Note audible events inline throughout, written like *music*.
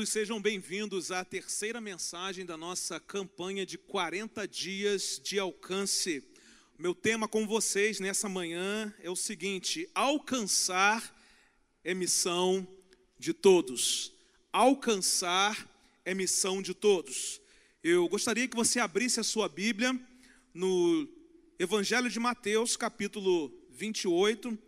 queridos, sejam bem-vindos à terceira mensagem da nossa campanha de 40 dias de alcance. Meu tema com vocês nessa manhã é o seguinte: alcançar é missão de todos. Alcançar é missão de todos. Eu gostaria que você abrisse a sua Bíblia no Evangelho de Mateus, capítulo 28.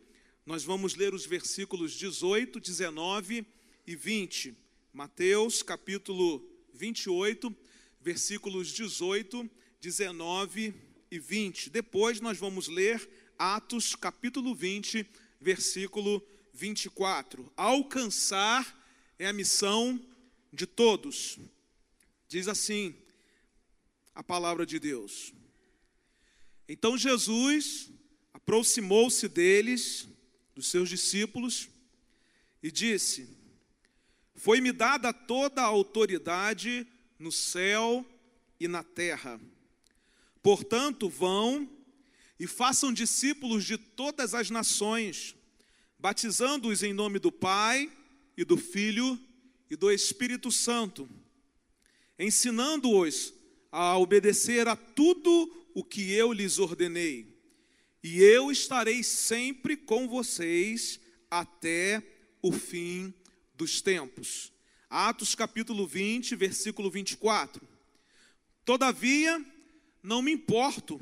Nós vamos ler os versículos 18, 19 e 20. Mateus, capítulo 28, versículos 18, 19 e 20. Depois nós vamos ler Atos, capítulo 20, versículo 24. Alcançar é a missão de todos. Diz assim a palavra de Deus. Então Jesus aproximou-se deles, dos seus discípulos, e disse: Foi-me dada toda a autoridade no céu e na terra. Portanto, vão e façam discípulos de todas as nações, batizando-os em nome do Pai e do Filho e do Espírito Santo, ensinando-os a obedecer a tudo o que eu lhes ordenei. E eu estarei sempre com vocês até o fim dos tempos. Atos capítulo 20, versículo 24. Todavia, não me importo,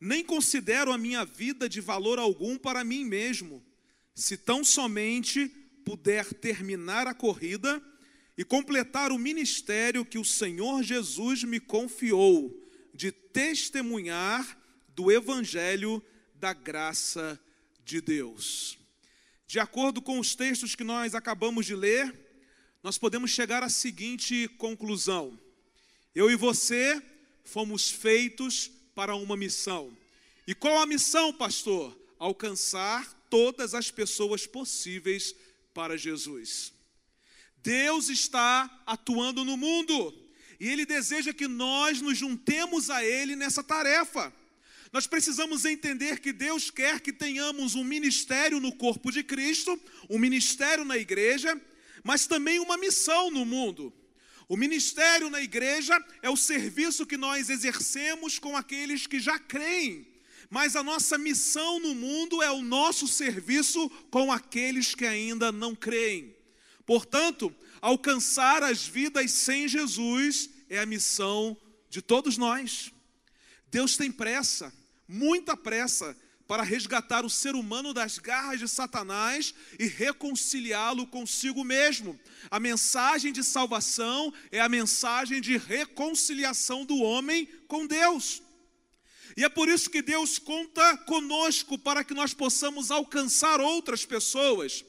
nem considero a minha vida de valor algum para mim mesmo, se tão somente puder terminar a corrida e completar o ministério que o Senhor Jesus me confiou, de testemunhar do Evangelho da graça de Deus. De acordo com os textos que nós acabamos de ler, nós podemos chegar à seguinte conclusão: eu e você fomos feitos para uma missão. E qual a missão, pastor? Alcançar todas as pessoas possíveis para Jesus. Deus está atuando no mundo e Ele deseja que nós nos juntemos a Ele nessa tarefa. Nós precisamos entender que Deus quer que tenhamos um ministério no corpo de Cristo, um ministério na igreja, mas também uma missão no mundo. O ministério na igreja é o serviço que nós exercemos com aqueles que já creem, mas a nossa missão no mundo é o nosso serviço com aqueles que ainda não creem. Portanto, alcançar as vidas sem Jesus é a missão de todos nós. Deus tem pressa, muita pressa, para resgatar o ser humano das garras de Satanás e reconciliá-lo consigo mesmo. A mensagem de salvação é a mensagem de reconciliação do homem com Deus. E é por isso que Deus conta conosco para que nós possamos alcançar outras pessoas.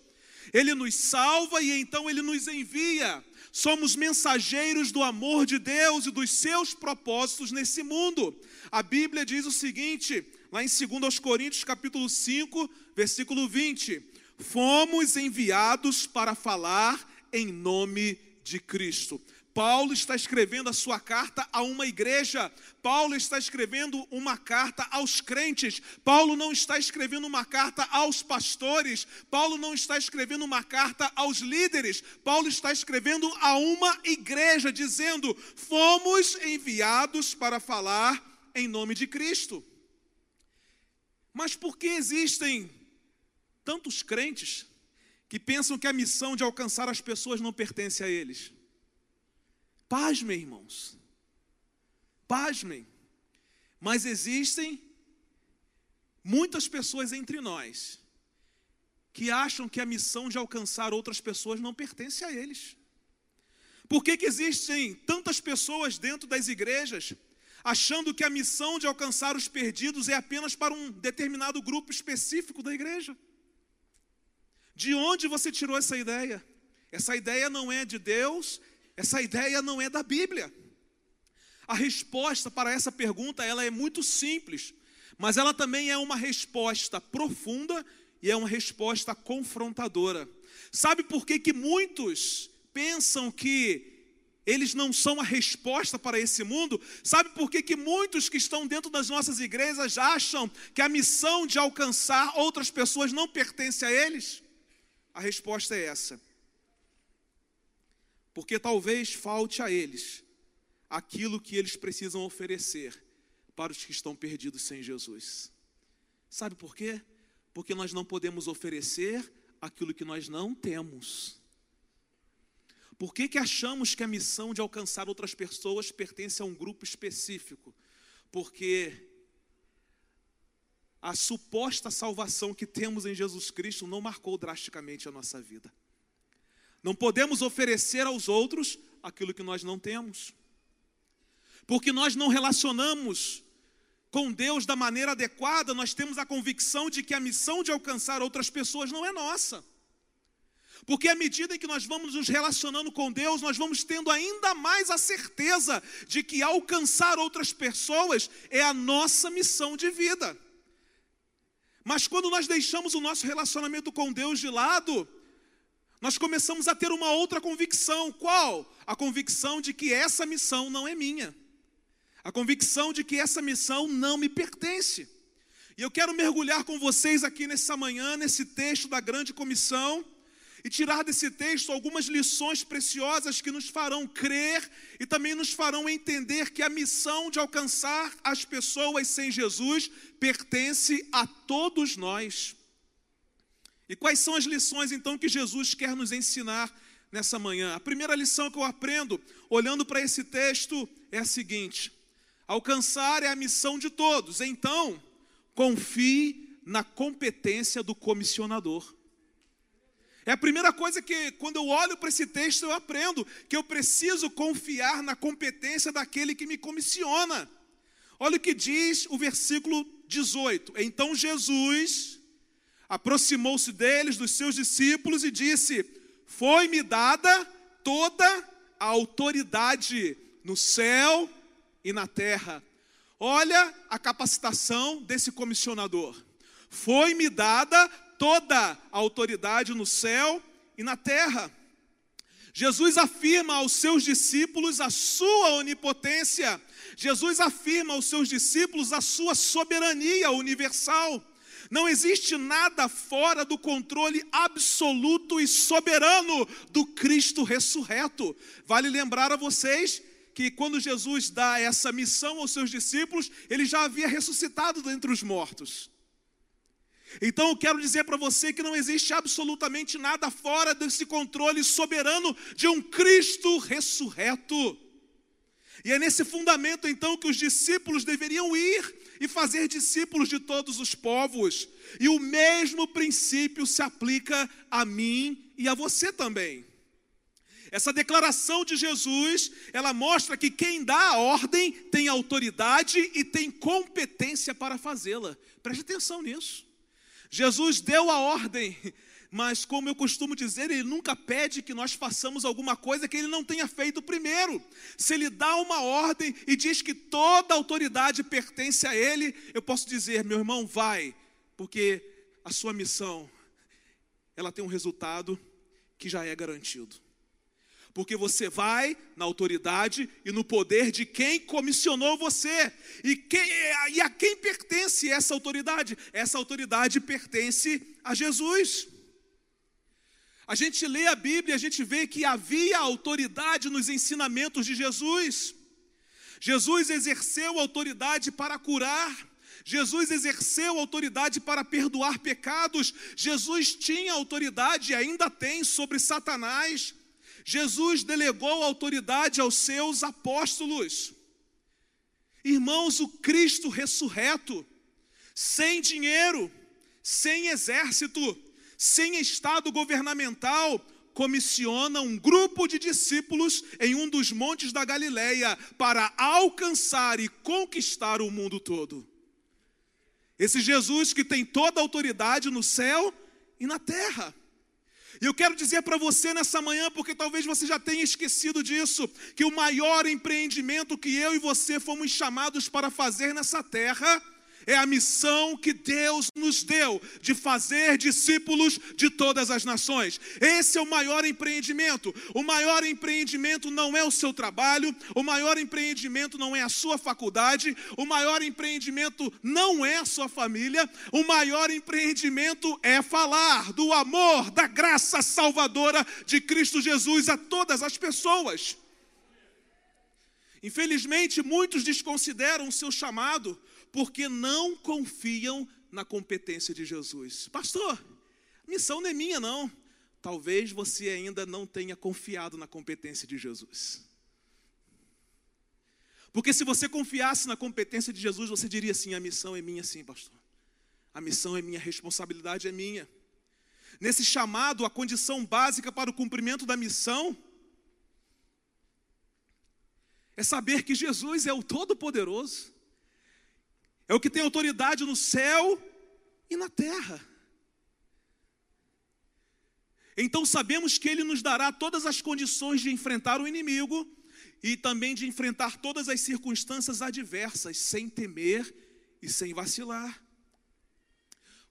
Ele nos salva e então ele nos envia. Somos mensageiros do amor de Deus e dos seus propósitos nesse mundo. A Bíblia diz o seguinte: lá em 2 Coríntios capítulo 5, versículo 20, fomos enviados para falar em nome de Cristo. Paulo está escrevendo a sua carta a uma igreja, Paulo está escrevendo uma carta aos crentes, Paulo não está escrevendo uma carta aos pastores, Paulo não está escrevendo uma carta aos líderes, Paulo está escrevendo a uma igreja, dizendo: fomos enviados para falar em nome de Cristo. Mas por que existem tantos crentes que pensam que a missão de alcançar as pessoas não pertence a eles? Pasmem, irmãos. Pasmem. Mas existem muitas pessoas entre nós que acham que a missão de alcançar outras pessoas não pertence a eles. Por que, que existem tantas pessoas dentro das igrejas achando que a missão de alcançar os perdidos é apenas para um determinado grupo específico da igreja. De onde você tirou essa ideia? Essa ideia não é de Deus, essa ideia não é da Bíblia. A resposta para essa pergunta ela é muito simples, mas ela também é uma resposta profunda e é uma resposta confrontadora. Sabe por que, que muitos pensam que eles não são a resposta para esse mundo. Sabe por que, que muitos que estão dentro das nossas igrejas acham que a missão de alcançar outras pessoas não pertence a eles? A resposta é essa. porque talvez falte a eles aquilo que eles precisam oferecer para os que estão perdidos sem Jesus. Sabe por quê? Porque nós não podemos oferecer aquilo que nós não temos. Por que, que achamos que a missão de alcançar outras pessoas pertence a um grupo específico? Porque a suposta salvação que temos em Jesus Cristo não marcou drasticamente a nossa vida. Não podemos oferecer aos outros aquilo que nós não temos. Porque nós não relacionamos com Deus da maneira adequada, nós temos a convicção de que a missão de alcançar outras pessoas não é nossa. Porque à medida em que nós vamos nos relacionando com Deus, nós vamos tendo ainda mais a certeza de que alcançar outras pessoas é a nossa missão de vida. Mas quando nós deixamos o nosso relacionamento com Deus de lado, nós começamos a ter uma outra convicção. Qual? A convicção de que essa missão não é minha a convicção de que essa missão não me pertence. E eu quero mergulhar com vocês aqui nessa manhã, nesse texto da grande comissão, e tirar desse texto algumas lições preciosas que nos farão crer e também nos farão entender que a missão de alcançar as pessoas sem Jesus pertence a todos nós. E quais são as lições então que Jesus quer nos ensinar nessa manhã? A primeira lição que eu aprendo olhando para esse texto é a seguinte: Alcançar é a missão de todos. Então, confie na competência do comissionador. É a primeira coisa que, quando eu olho para esse texto, eu aprendo que eu preciso confiar na competência daquele que me comissiona. Olha o que diz o versículo 18: Então Jesus aproximou-se deles, dos seus discípulos, e disse: Foi-me dada toda a autoridade no céu e na terra. Olha a capacitação desse comissionador. Foi-me dada toda a autoridade no céu e na terra. Jesus afirma aos seus discípulos a sua onipotência. Jesus afirma aos seus discípulos a sua soberania universal. Não existe nada fora do controle absoluto e soberano do Cristo ressurreto. Vale lembrar a vocês que quando Jesus dá essa missão aos seus discípulos, ele já havia ressuscitado dentre os mortos. Então eu quero dizer para você que não existe absolutamente nada fora desse controle soberano de um Cristo ressurreto. E é nesse fundamento então que os discípulos deveriam ir e fazer discípulos de todos os povos. E o mesmo princípio se aplica a mim e a você também. Essa declaração de Jesus, ela mostra que quem dá a ordem tem autoridade e tem competência para fazê-la. Preste atenção nisso. Jesus deu a ordem, mas como eu costumo dizer, ele nunca pede que nós façamos alguma coisa que ele não tenha feito primeiro. Se ele dá uma ordem e diz que toda autoridade pertence a ele, eu posso dizer, meu irmão, vai, porque a sua missão ela tem um resultado que já é garantido porque você vai na autoridade e no poder de quem comissionou você. E, quem, e a quem pertence essa autoridade? Essa autoridade pertence a Jesus. A gente lê a Bíblia, a gente vê que havia autoridade nos ensinamentos de Jesus. Jesus exerceu autoridade para curar. Jesus exerceu autoridade para perdoar pecados. Jesus tinha autoridade e ainda tem sobre Satanás. Jesus delegou autoridade aos seus apóstolos. Irmãos, o Cristo ressurreto, sem dinheiro, sem exército, sem estado governamental, comissiona um grupo de discípulos em um dos montes da Galileia para alcançar e conquistar o mundo todo. Esse Jesus que tem toda a autoridade no céu e na terra. E eu quero dizer para você nessa manhã, porque talvez você já tenha esquecido disso, que o maior empreendimento que eu e você fomos chamados para fazer nessa terra é a missão que Deus nos deu de fazer discípulos de todas as nações. Esse é o maior empreendimento. O maior empreendimento não é o seu trabalho, o maior empreendimento não é a sua faculdade, o maior empreendimento não é a sua família, o maior empreendimento é falar do amor, da graça salvadora de Cristo Jesus a todas as pessoas. Infelizmente, muitos desconsideram o seu chamado porque não confiam na competência de Jesus. Pastor, missão não é minha, não. Talvez você ainda não tenha confiado na competência de Jesus. Porque se você confiasse na competência de Jesus, você diria assim: a missão é minha, sim, pastor. A missão é minha, a responsabilidade é minha. Nesse chamado, a condição básica para o cumprimento da missão é saber que Jesus é o Todo-Poderoso, é o que tem autoridade no céu e na terra. Então sabemos que Ele nos dará todas as condições de enfrentar o inimigo e também de enfrentar todas as circunstâncias adversas, sem temer e sem vacilar.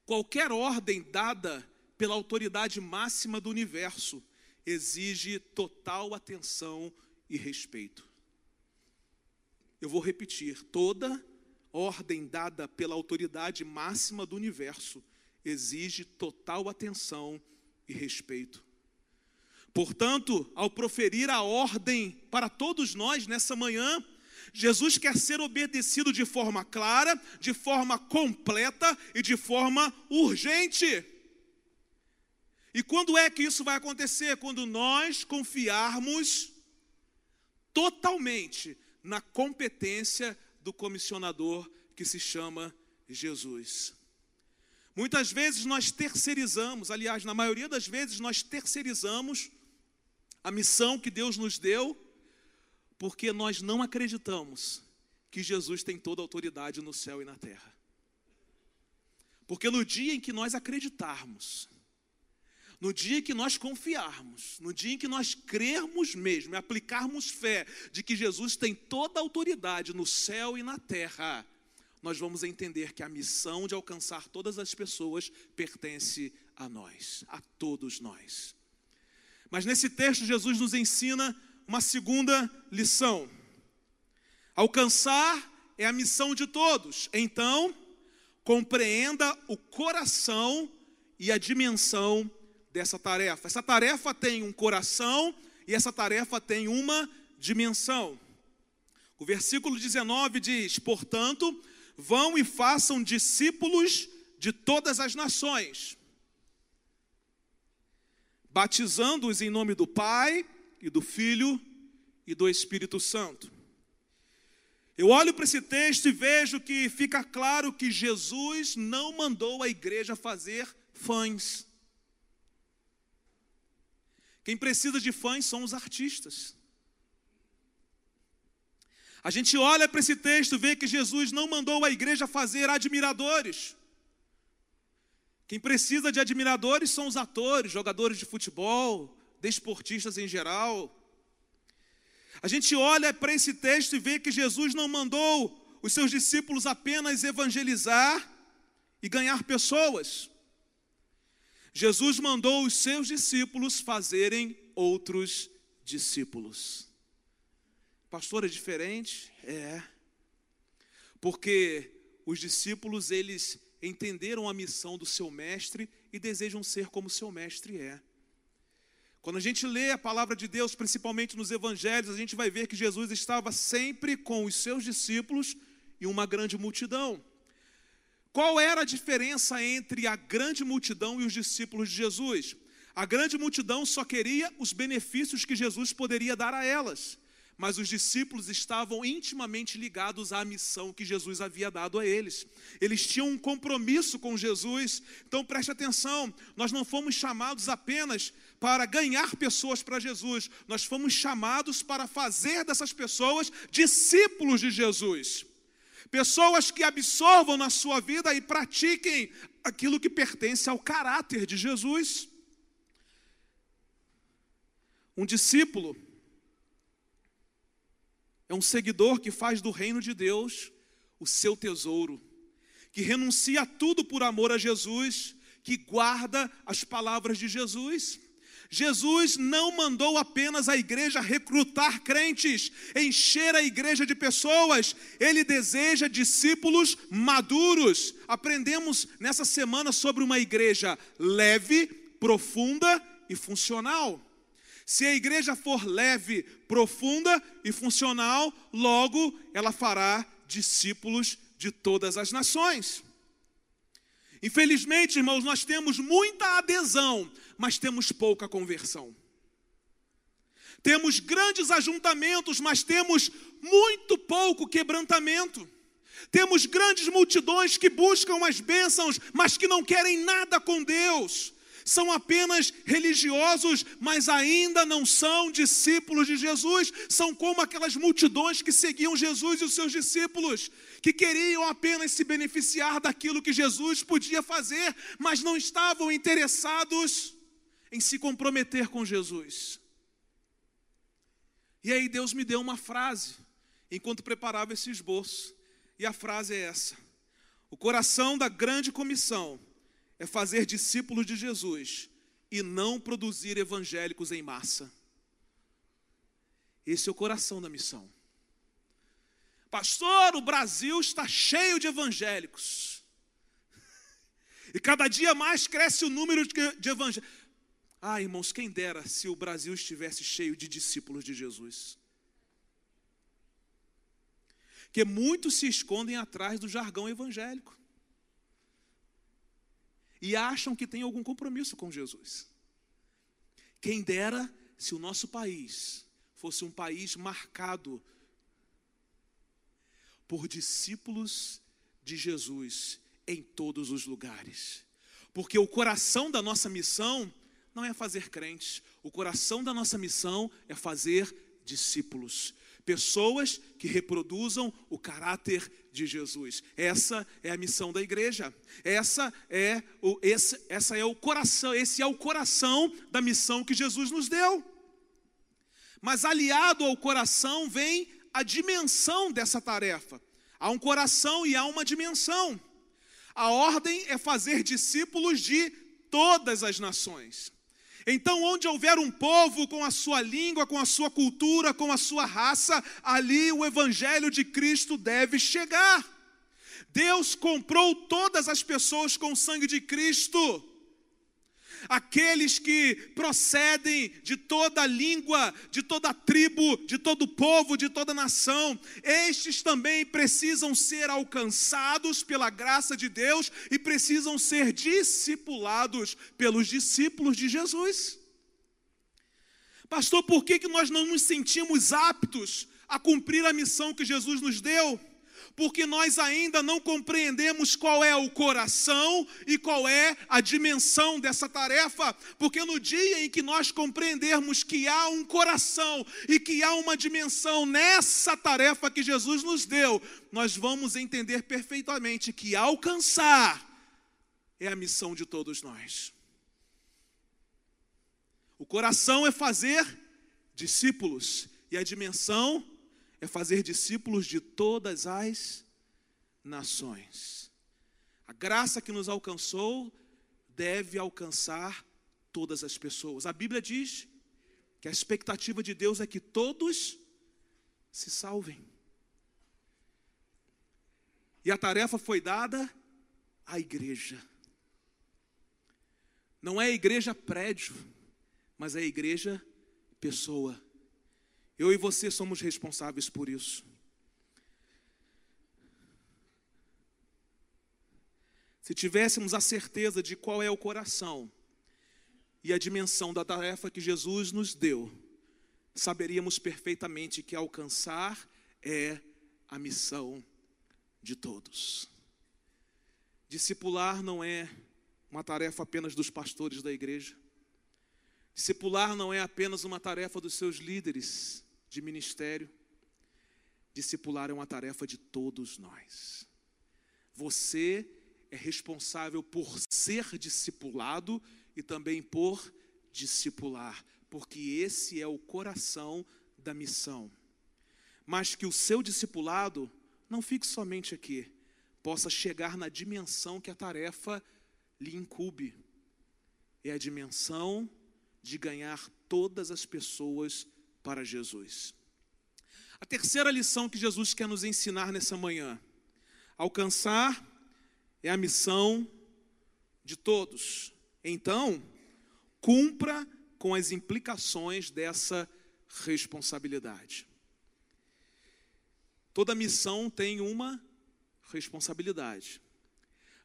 Qualquer ordem dada pela autoridade máxima do universo exige total atenção e respeito. Eu vou repetir: toda ordem dada pela autoridade máxima do universo exige total atenção e respeito. Portanto, ao proferir a ordem para todos nós nessa manhã, Jesus quer ser obedecido de forma clara, de forma completa e de forma urgente. E quando é que isso vai acontecer? Quando nós confiarmos totalmente na competência do comissionador que se chama Jesus. Muitas vezes nós terceirizamos, aliás, na maioria das vezes nós terceirizamos a missão que Deus nos deu, porque nós não acreditamos que Jesus tem toda a autoridade no céu e na terra. Porque no dia em que nós acreditarmos no dia que nós confiarmos, no dia em que nós crermos mesmo e aplicarmos fé de que Jesus tem toda a autoridade no céu e na terra, nós vamos entender que a missão de alcançar todas as pessoas pertence a nós, a todos nós. Mas nesse texto, Jesus nos ensina uma segunda lição. Alcançar é a missão de todos, então, compreenda o coração e a dimensão dessa tarefa. Essa tarefa tem um coração e essa tarefa tem uma dimensão. O versículo 19 diz: Portanto, vão e façam discípulos de todas as nações, batizando-os em nome do Pai e do Filho e do Espírito Santo. Eu olho para esse texto e vejo que fica claro que Jesus não mandou a igreja fazer fãs. Quem precisa de fãs são os artistas. A gente olha para esse texto e vê que Jesus não mandou a igreja fazer admiradores. Quem precisa de admiradores são os atores, jogadores de futebol, desportistas em geral. A gente olha para esse texto e vê que Jesus não mandou os seus discípulos apenas evangelizar e ganhar pessoas. Jesus mandou os seus discípulos fazerem outros discípulos. Pastor, é diferente? É. Porque os discípulos, eles entenderam a missão do seu mestre e desejam ser como seu mestre é. Quando a gente lê a palavra de Deus, principalmente nos evangelhos, a gente vai ver que Jesus estava sempre com os seus discípulos e uma grande multidão. Qual era a diferença entre a grande multidão e os discípulos de Jesus? A grande multidão só queria os benefícios que Jesus poderia dar a elas, mas os discípulos estavam intimamente ligados à missão que Jesus havia dado a eles. Eles tinham um compromisso com Jesus. Então preste atenção, nós não fomos chamados apenas para ganhar pessoas para Jesus, nós fomos chamados para fazer dessas pessoas discípulos de Jesus. Pessoas que absorvam na sua vida e pratiquem aquilo que pertence ao caráter de Jesus. Um discípulo é um seguidor que faz do reino de Deus o seu tesouro, que renuncia a tudo por amor a Jesus, que guarda as palavras de Jesus. Jesus não mandou apenas a igreja recrutar crentes, encher a igreja de pessoas, ele deseja discípulos maduros. Aprendemos nessa semana sobre uma igreja leve, profunda e funcional. Se a igreja for leve, profunda e funcional, logo ela fará discípulos de todas as nações. Infelizmente, irmãos, nós temos muita adesão, mas temos pouca conversão. Temos grandes ajuntamentos, mas temos muito pouco quebrantamento. Temos grandes multidões que buscam as bênçãos, mas que não querem nada com Deus são apenas religiosos, mas ainda não são discípulos de Jesus. São como aquelas multidões que seguiam Jesus e os seus discípulos, que queriam apenas se beneficiar daquilo que Jesus podia fazer, mas não estavam interessados em se comprometer com Jesus. E aí Deus me deu uma frase enquanto preparava esse esboço. E a frase é essa: O coração da grande comissão é fazer discípulos de Jesus e não produzir evangélicos em massa. Esse é o coração da missão. Pastor, o Brasil está cheio de evangélicos. *laughs* E cada dia mais cresce o número de evangélicos. Ah, irmãos, quem dera se o Brasil estivesse cheio de discípulos de Jesus. Que muitos se escondem atrás do jargão evangélico e acham que tem algum compromisso com Jesus. Quem dera se o nosso país fosse um país marcado por discípulos de Jesus em todos os lugares. Porque o coração da nossa missão não é fazer crentes, o coração da nossa missão é fazer discípulos pessoas que reproduzam o caráter de Jesus. Essa é a missão da igreja. Essa é o esse, essa é o coração, esse é o coração da missão que Jesus nos deu. Mas aliado ao coração vem a dimensão dessa tarefa. Há um coração e há uma dimensão. A ordem é fazer discípulos de todas as nações. Então, onde houver um povo com a sua língua, com a sua cultura, com a sua raça, ali o evangelho de Cristo deve chegar. Deus comprou todas as pessoas com o sangue de Cristo aqueles que procedem de toda língua, de toda tribo, de todo povo, de toda nação, estes também precisam ser alcançados pela graça de Deus e precisam ser discipulados pelos discípulos de Jesus. Pastor, por que, que nós não nos sentimos aptos a cumprir a missão que Jesus nos deu? Porque nós ainda não compreendemos qual é o coração e qual é a dimensão dessa tarefa, porque no dia em que nós compreendermos que há um coração e que há uma dimensão nessa tarefa que Jesus nos deu, nós vamos entender perfeitamente que alcançar é a missão de todos nós. O coração é fazer discípulos e a dimensão é fazer discípulos de todas as nações. A graça que nos alcançou deve alcançar todas as pessoas. A Bíblia diz que a expectativa de Deus é que todos se salvem. E a tarefa foi dada à igreja. Não é a igreja prédio, mas é a igreja pessoa. Eu e você somos responsáveis por isso. Se tivéssemos a certeza de qual é o coração e a dimensão da tarefa que Jesus nos deu, saberíamos perfeitamente que alcançar é a missão de todos. Discipular não é uma tarefa apenas dos pastores da igreja. Discipular não é apenas uma tarefa dos seus líderes de ministério, discipular é uma tarefa de todos nós. Você é responsável por ser discipulado e também por discipular, porque esse é o coração da missão. Mas que o seu discipulado não fique somente aqui, possa chegar na dimensão que a tarefa lhe incube. É a dimensão de ganhar todas as pessoas para Jesus. A terceira lição que Jesus quer nos ensinar nessa manhã: alcançar é a missão de todos. Então, cumpra com as implicações dessa responsabilidade. Toda missão tem uma responsabilidade.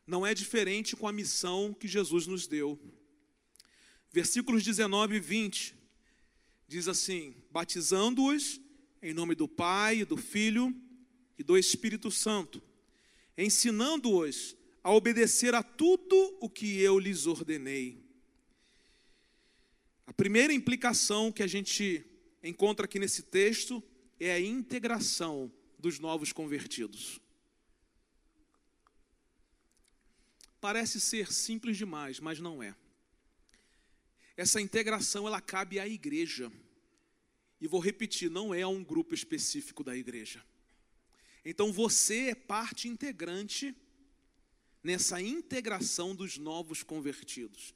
Não é diferente com a missão que Jesus nos deu. Versículos 19 e 20 diz assim: batizando-os em nome do Pai, do Filho e do Espírito Santo, ensinando-os a obedecer a tudo o que eu lhes ordenei. A primeira implicação que a gente encontra aqui nesse texto é a integração dos novos convertidos. Parece ser simples demais, mas não é. Essa integração ela cabe à igreja. E vou repetir, não é a um grupo específico da igreja. Então você é parte integrante nessa integração dos novos convertidos.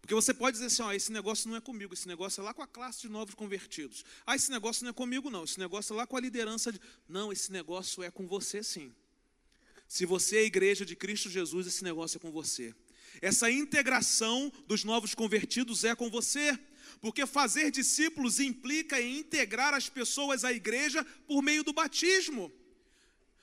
Porque você pode dizer assim, ó, esse negócio não é comigo, esse negócio é lá com a classe de novos convertidos. Ah, esse negócio não é comigo não, esse negócio é lá com a liderança de... Não, esse negócio é com você sim. Se você é igreja de Cristo Jesus, esse negócio é com você. Essa integração dos novos convertidos é com você. Porque fazer discípulos implica em integrar as pessoas à igreja por meio do batismo.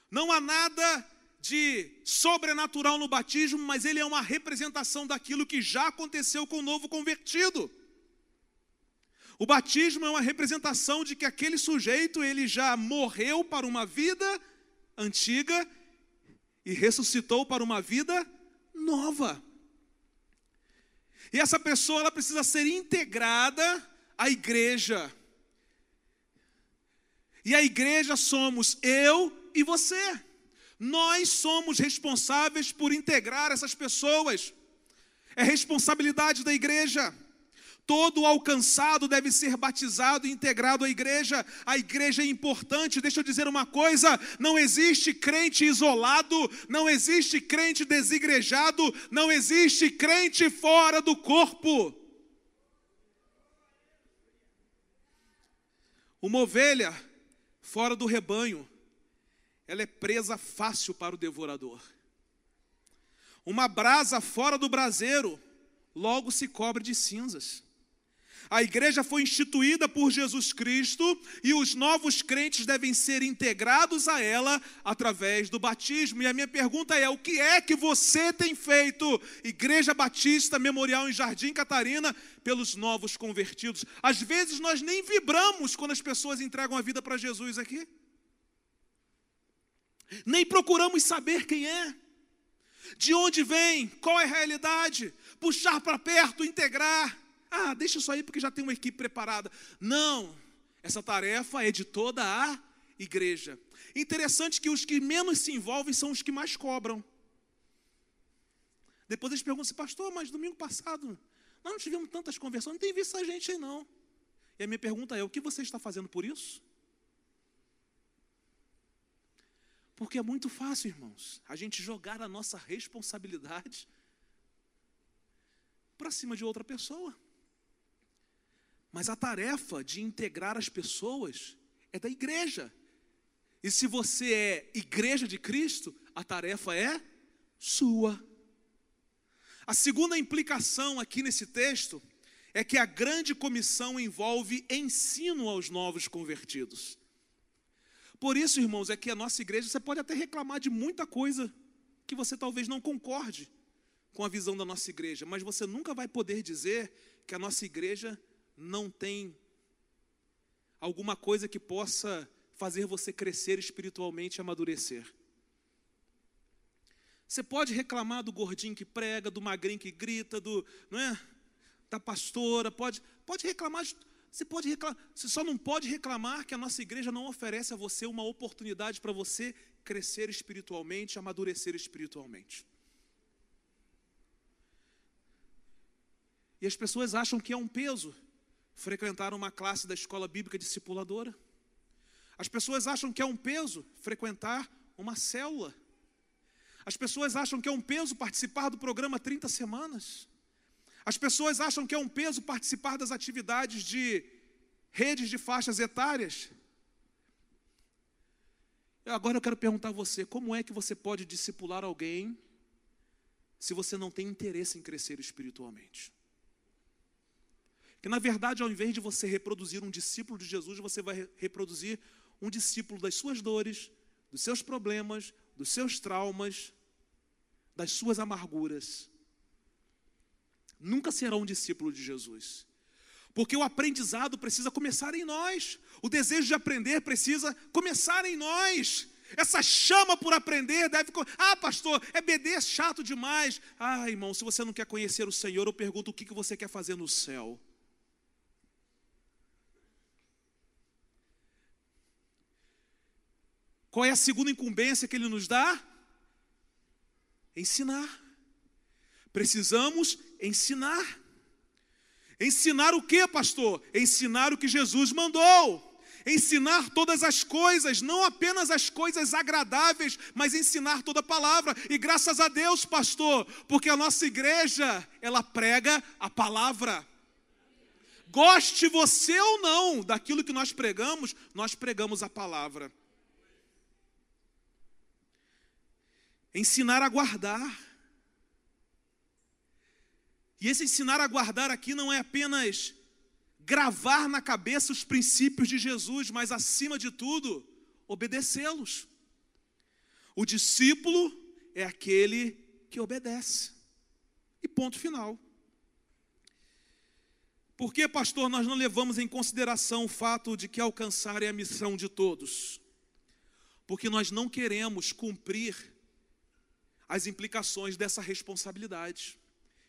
Não há nada de sobrenatural no batismo, mas ele é uma representação daquilo que já aconteceu com o novo convertido. O batismo é uma representação de que aquele sujeito ele já morreu para uma vida antiga e ressuscitou para uma vida nova. E essa pessoa ela precisa ser integrada à igreja. E a igreja somos eu e você. Nós somos responsáveis por integrar essas pessoas. É responsabilidade da igreja. Todo alcançado deve ser batizado e integrado à igreja. A igreja é importante. Deixa eu dizer uma coisa: não existe crente isolado, não existe crente desigrejado, não existe crente fora do corpo. Uma ovelha fora do rebanho, ela é presa fácil para o devorador. Uma brasa fora do braseiro, logo se cobre de cinzas. A igreja foi instituída por Jesus Cristo e os novos crentes devem ser integrados a ela através do batismo. E a minha pergunta é: o que é que você tem feito, Igreja Batista Memorial em Jardim Catarina, pelos novos convertidos? Às vezes nós nem vibramos quando as pessoas entregam a vida para Jesus aqui, nem procuramos saber quem é. De onde vem? Qual é a realidade? Puxar para perto, integrar. Ah, deixa isso aí porque já tem uma equipe preparada. Não, essa tarefa é de toda a igreja. Interessante que os que menos se envolvem são os que mais cobram. Depois eles perguntam assim, pastor, mas domingo passado nós não tivemos tantas conversões, não tem visto a gente aí não. E a minha pergunta é: o que você está fazendo por isso? Porque é muito fácil, irmãos, a gente jogar a nossa responsabilidade para cima de outra pessoa. Mas a tarefa de integrar as pessoas é da igreja. E se você é igreja de Cristo, a tarefa é sua. A segunda implicação aqui nesse texto é que a grande comissão envolve ensino aos novos convertidos. Por isso, irmãos, é que a nossa igreja, você pode até reclamar de muita coisa que você talvez não concorde com a visão da nossa igreja, mas você nunca vai poder dizer que a nossa igreja não tem alguma coisa que possa fazer você crescer espiritualmente e amadurecer. Você pode reclamar do gordinho que prega, do magrinho que grita, do, não é? Da pastora, pode, pode reclamar, você pode reclamar, você só não pode reclamar que a nossa igreja não oferece a você uma oportunidade para você crescer espiritualmente, amadurecer espiritualmente. E as pessoas acham que é um peso frequentar uma classe da escola bíblica discipuladora. As pessoas acham que é um peso frequentar uma célula. As pessoas acham que é um peso participar do programa 30 semanas. As pessoas acham que é um peso participar das atividades de redes de faixas etárias. Agora eu quero perguntar a você: como é que você pode discipular alguém se você não tem interesse em crescer espiritualmente? Que na verdade, ao invés de você reproduzir um discípulo de Jesus, você vai reproduzir um discípulo das suas dores, dos seus problemas, dos seus traumas, das suas amarguras. Nunca será um discípulo de Jesus. Porque o aprendizado precisa começar em nós. O desejo de aprender precisa começar em nós. Essa chama por aprender deve. Ah, pastor, é BD chato demais. Ah, irmão, se você não quer conhecer o Senhor, eu pergunto o que você quer fazer no céu. Qual é a segunda incumbência que ele nos dá? Ensinar. Precisamos ensinar. Ensinar o que, pastor? Ensinar o que Jesus mandou. Ensinar todas as coisas, não apenas as coisas agradáveis, mas ensinar toda a palavra. E graças a Deus, pastor, porque a nossa igreja, ela prega a palavra. Goste você ou não daquilo que nós pregamos, nós pregamos a palavra. Ensinar a guardar. E esse ensinar a guardar aqui não é apenas gravar na cabeça os princípios de Jesus, mas acima de tudo, obedecê-los. O discípulo é aquele que obedece. E ponto final. Por que, pastor, nós não levamos em consideração o fato de que alcançar é a missão de todos? Porque nós não queremos cumprir as implicações dessa responsabilidade,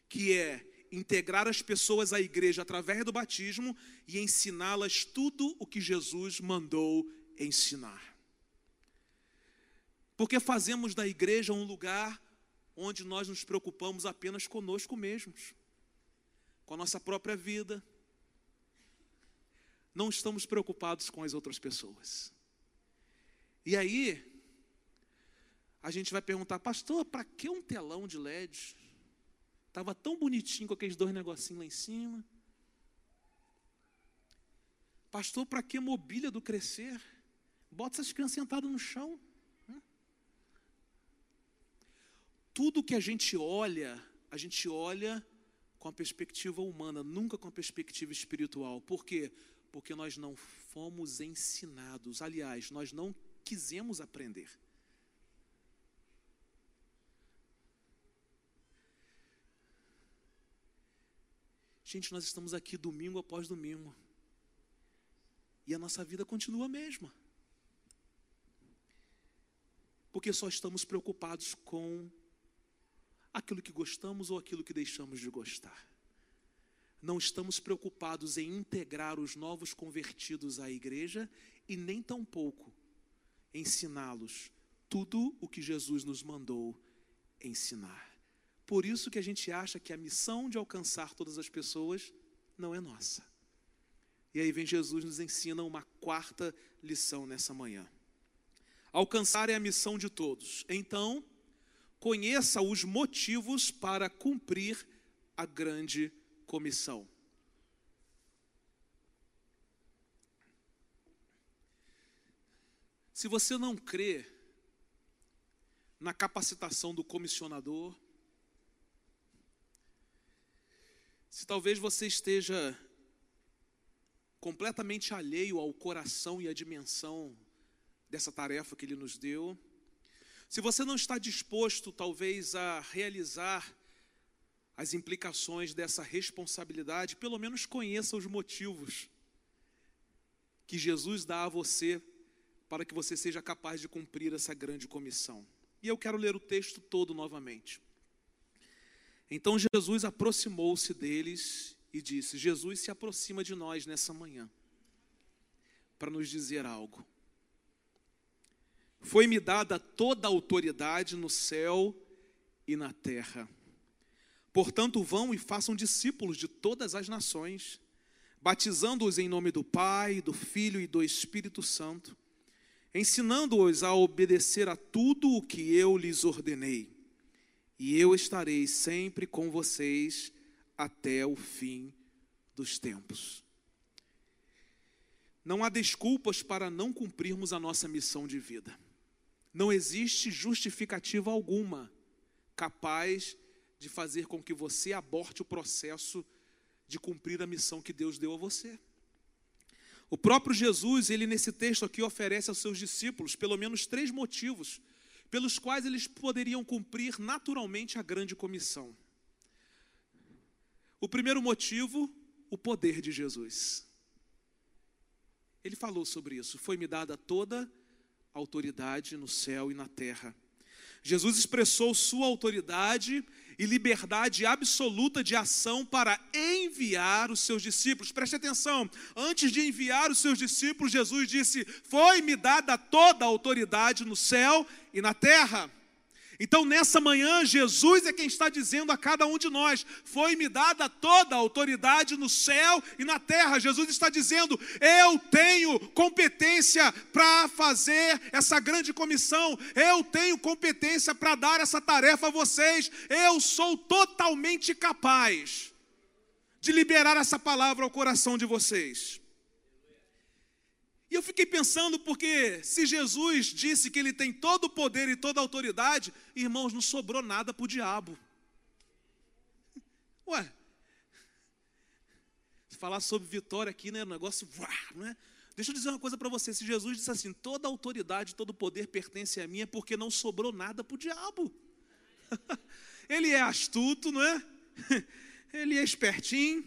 que é integrar as pessoas à igreja através do batismo e ensiná-las tudo o que Jesus mandou ensinar. Porque fazemos da igreja um lugar onde nós nos preocupamos apenas conosco mesmos, com a nossa própria vida. Não estamos preocupados com as outras pessoas. E aí, a gente vai perguntar, pastor, para que um telão de LED? Estava tão bonitinho com aqueles dois negocinhos lá em cima. Pastor, para que mobília do crescer? Bota essas crianças sentadas no chão. Tudo que a gente olha, a gente olha com a perspectiva humana, nunca com a perspectiva espiritual. Por quê? Porque nós não fomos ensinados. Aliás, nós não quisemos aprender. Gente, nós estamos aqui domingo após domingo. E a nossa vida continua a mesma. Porque só estamos preocupados com aquilo que gostamos ou aquilo que deixamos de gostar. Não estamos preocupados em integrar os novos convertidos à igreja e nem tampouco ensiná-los tudo o que Jesus nos mandou ensinar. Por isso que a gente acha que a missão de alcançar todas as pessoas não é nossa. E aí vem Jesus nos ensina uma quarta lição nessa manhã. Alcançar é a missão de todos. Então, conheça os motivos para cumprir a grande comissão. Se você não crê na capacitação do comissionador, Se talvez você esteja completamente alheio ao coração e à dimensão dessa tarefa que ele nos deu, se você não está disposto, talvez, a realizar as implicações dessa responsabilidade, pelo menos conheça os motivos que Jesus dá a você para que você seja capaz de cumprir essa grande comissão. E eu quero ler o texto todo novamente. Então Jesus aproximou-se deles e disse: Jesus se aproxima de nós nessa manhã para nos dizer algo. Foi-me dada toda a autoridade no céu e na terra. Portanto, vão e façam discípulos de todas as nações, batizando-os em nome do Pai, do Filho e do Espírito Santo, ensinando-os a obedecer a tudo o que eu lhes ordenei. E eu estarei sempre com vocês até o fim dos tempos. Não há desculpas para não cumprirmos a nossa missão de vida. Não existe justificativa alguma capaz de fazer com que você aborte o processo de cumprir a missão que Deus deu a você. O próprio Jesus, ele nesse texto aqui oferece aos seus discípulos pelo menos três motivos pelos quais eles poderiam cumprir naturalmente a grande comissão. O primeiro motivo, o poder de Jesus. Ele falou sobre isso. Foi-me dada toda autoridade no céu e na terra. Jesus expressou sua autoridade e liberdade absoluta de ação para enviar os seus discípulos. Preste atenção, antes de enviar os seus discípulos, Jesus disse: Foi-me dada toda a autoridade no céu e na terra. Então, nessa manhã, Jesus é quem está dizendo a cada um de nós: Foi-me dada toda a autoridade no céu e na terra. Jesus está dizendo: Eu tenho competência para fazer essa grande comissão, eu tenho competência para dar essa tarefa a vocês, eu sou totalmente capaz de liberar essa palavra ao coração de vocês. E eu fiquei pensando, porque se Jesus disse que ele tem todo o poder e toda a autoridade, irmãos, não sobrou nada para o diabo. *laughs* Ué, falar sobre vitória aqui, né? O negócio, não é? Deixa eu dizer uma coisa para você: se Jesus disse assim, toda a autoridade, todo o poder pertence a mim, é porque não sobrou nada para o diabo. *laughs* Ele é astuto, não é? *laughs* Ele é espertinho,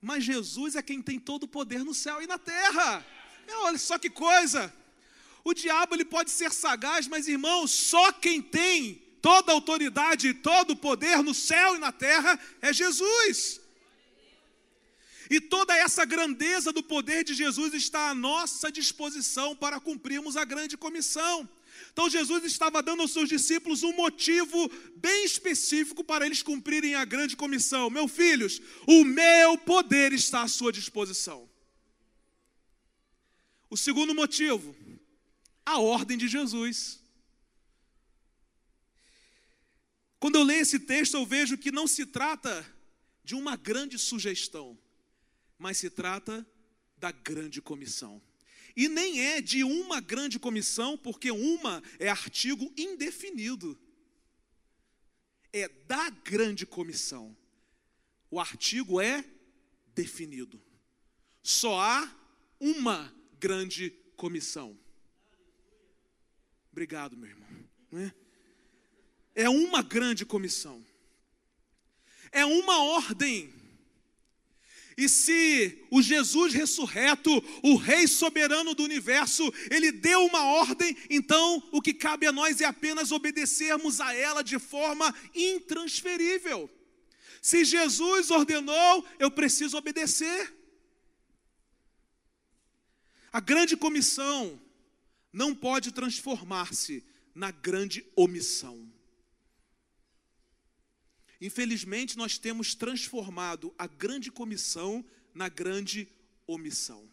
mas Jesus é quem tem todo o poder no céu e na terra. É, olha só que coisa. O diabo ele pode ser sagaz, mas irmão, só quem tem toda a autoridade e todo o poder no céu e na terra é Jesus. E toda essa grandeza do poder de Jesus está à nossa disposição para cumprirmos a grande comissão. Então Jesus estava dando aos seus discípulos um motivo bem específico para eles cumprirem a grande comissão. Meus filhos, o meu poder está à sua disposição. O segundo motivo, a ordem de Jesus. Quando eu leio esse texto, eu vejo que não se trata de uma grande sugestão, mas se trata da grande comissão. E nem é de uma grande comissão, porque uma é artigo indefinido. É da grande comissão. O artigo é definido. Só há uma grande comissão. Obrigado, meu irmão. É? é uma grande comissão. É uma ordem. E se o Jesus ressurreto, o Rei soberano do universo, ele deu uma ordem, então o que cabe a nós é apenas obedecermos a ela de forma intransferível. Se Jesus ordenou, eu preciso obedecer. A grande comissão não pode transformar-se na grande omissão. Infelizmente, nós temos transformado a grande comissão na grande omissão.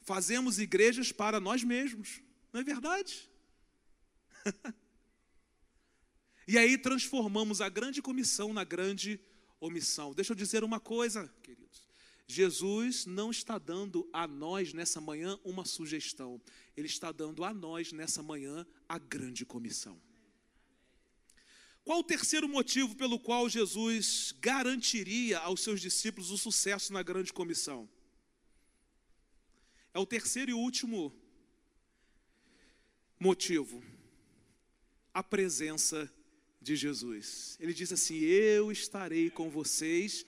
Fazemos igrejas para nós mesmos, não é verdade? *laughs* e aí transformamos a grande comissão na grande omissão. Deixa eu dizer uma coisa. Jesus não está dando a nós nessa manhã uma sugestão, Ele está dando a nós nessa manhã a grande comissão. Qual o terceiro motivo pelo qual Jesus garantiria aos seus discípulos o sucesso na grande comissão? É o terceiro e último motivo: a presença de Jesus. Ele diz assim: Eu estarei com vocês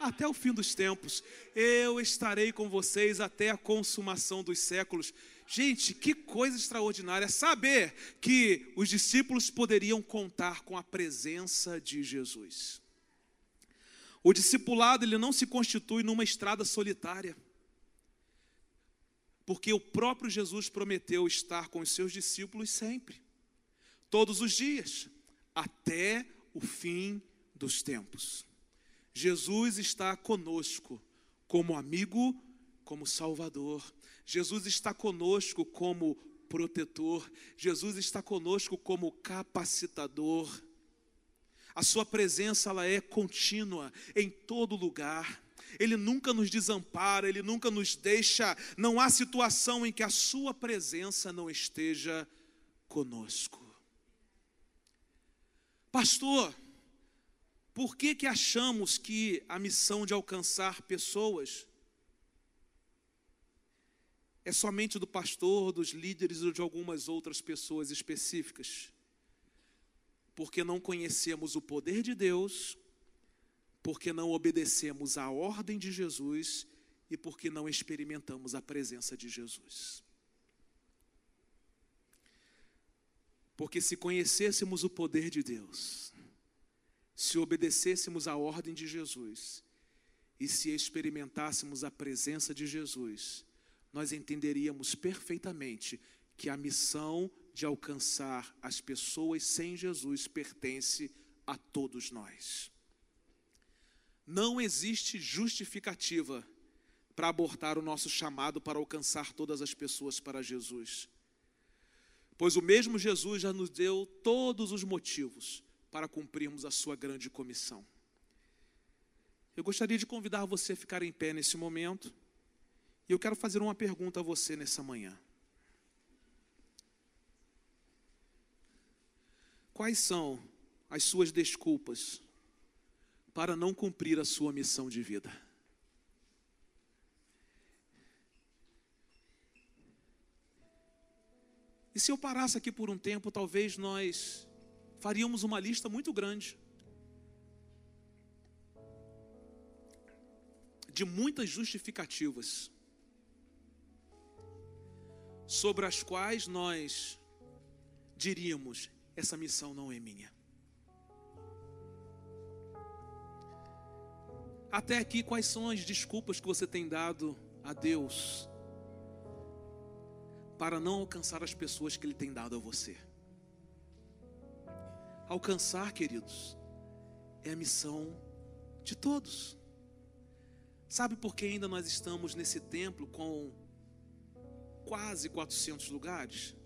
até o fim dos tempos. Eu estarei com vocês até a consumação dos séculos. Gente, que coisa extraordinária saber que os discípulos poderiam contar com a presença de Jesus. O discipulado ele não se constitui numa estrada solitária. Porque o próprio Jesus prometeu estar com os seus discípulos sempre, todos os dias, até o fim dos tempos. Jesus está conosco como amigo, como Salvador. Jesus está conosco como protetor. Jesus está conosco como capacitador. A sua presença ela é contínua em todo lugar. Ele nunca nos desampara, ele nunca nos deixa. Não há situação em que a sua presença não esteja conosco. Pastor, por que que achamos que a missão de alcançar pessoas é somente do pastor, dos líderes ou de algumas outras pessoas específicas? Porque não conhecemos o poder de Deus, porque não obedecemos à ordem de Jesus e porque não experimentamos a presença de Jesus. Porque se conhecêssemos o poder de Deus, se obedecêssemos à ordem de Jesus e se experimentássemos a presença de Jesus, nós entenderíamos perfeitamente que a missão de alcançar as pessoas sem Jesus pertence a todos nós. Não existe justificativa para abortar o nosso chamado para alcançar todas as pessoas para Jesus. Pois o mesmo Jesus já nos deu todos os motivos para cumprirmos a sua grande comissão. Eu gostaria de convidar você a ficar em pé nesse momento. E eu quero fazer uma pergunta a você nessa manhã. Quais são as suas desculpas para não cumprir a sua missão de vida? E se eu parasse aqui por um tempo, talvez nós faríamos uma lista muito grande de muitas justificativas sobre as quais nós diríamos: essa missão não é minha. Até aqui, quais são as desculpas que você tem dado a Deus para não alcançar as pessoas que Ele tem dado a você? Alcançar, queridos, é a missão de todos. Sabe por que ainda nós estamos nesse templo com quase 400 lugares,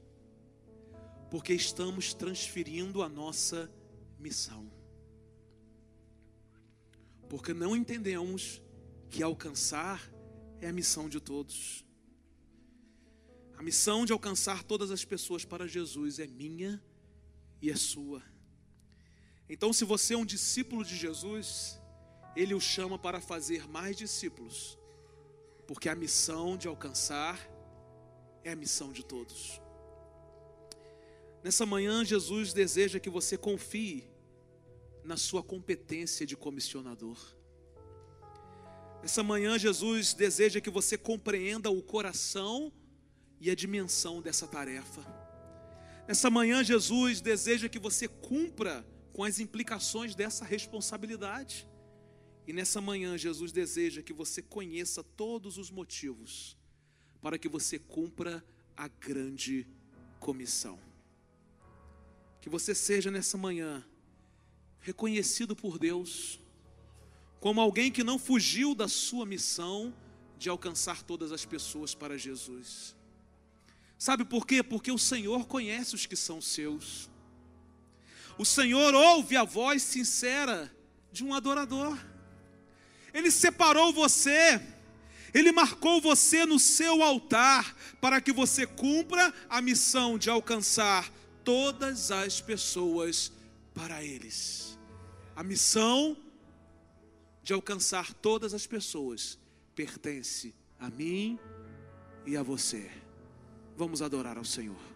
porque estamos transferindo a nossa missão. Porque não entendemos que alcançar é a missão de todos. A missão de alcançar todas as pessoas para Jesus é minha e é sua. Então, se você é um discípulo de Jesus, ele o chama para fazer mais discípulos, porque a missão de alcançar é a missão de todos. Nessa manhã, Jesus deseja que você confie na sua competência de comissionador. Nessa manhã, Jesus deseja que você compreenda o coração e a dimensão dessa tarefa. Nessa manhã, Jesus deseja que você cumpra com as implicações dessa responsabilidade. E nessa manhã, Jesus deseja que você conheça todos os motivos para que você cumpra a grande comissão. Que você seja nessa manhã reconhecido por Deus como alguém que não fugiu da sua missão de alcançar todas as pessoas para Jesus. Sabe por quê? Porque o Senhor conhece os que são seus. O Senhor ouve a voz sincera de um adorador. Ele separou você ele marcou você no seu altar para que você cumpra a missão de alcançar todas as pessoas para eles. A missão de alcançar todas as pessoas pertence a mim e a você. Vamos adorar ao Senhor.